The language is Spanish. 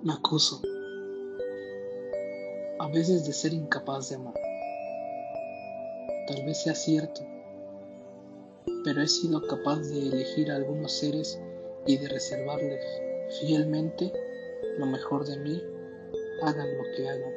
Me acuso a veces de ser incapaz de amar. Tal vez sea cierto, pero he sido capaz de elegir a algunos seres y de reservarles fielmente lo mejor de mí, hagan lo que hagan.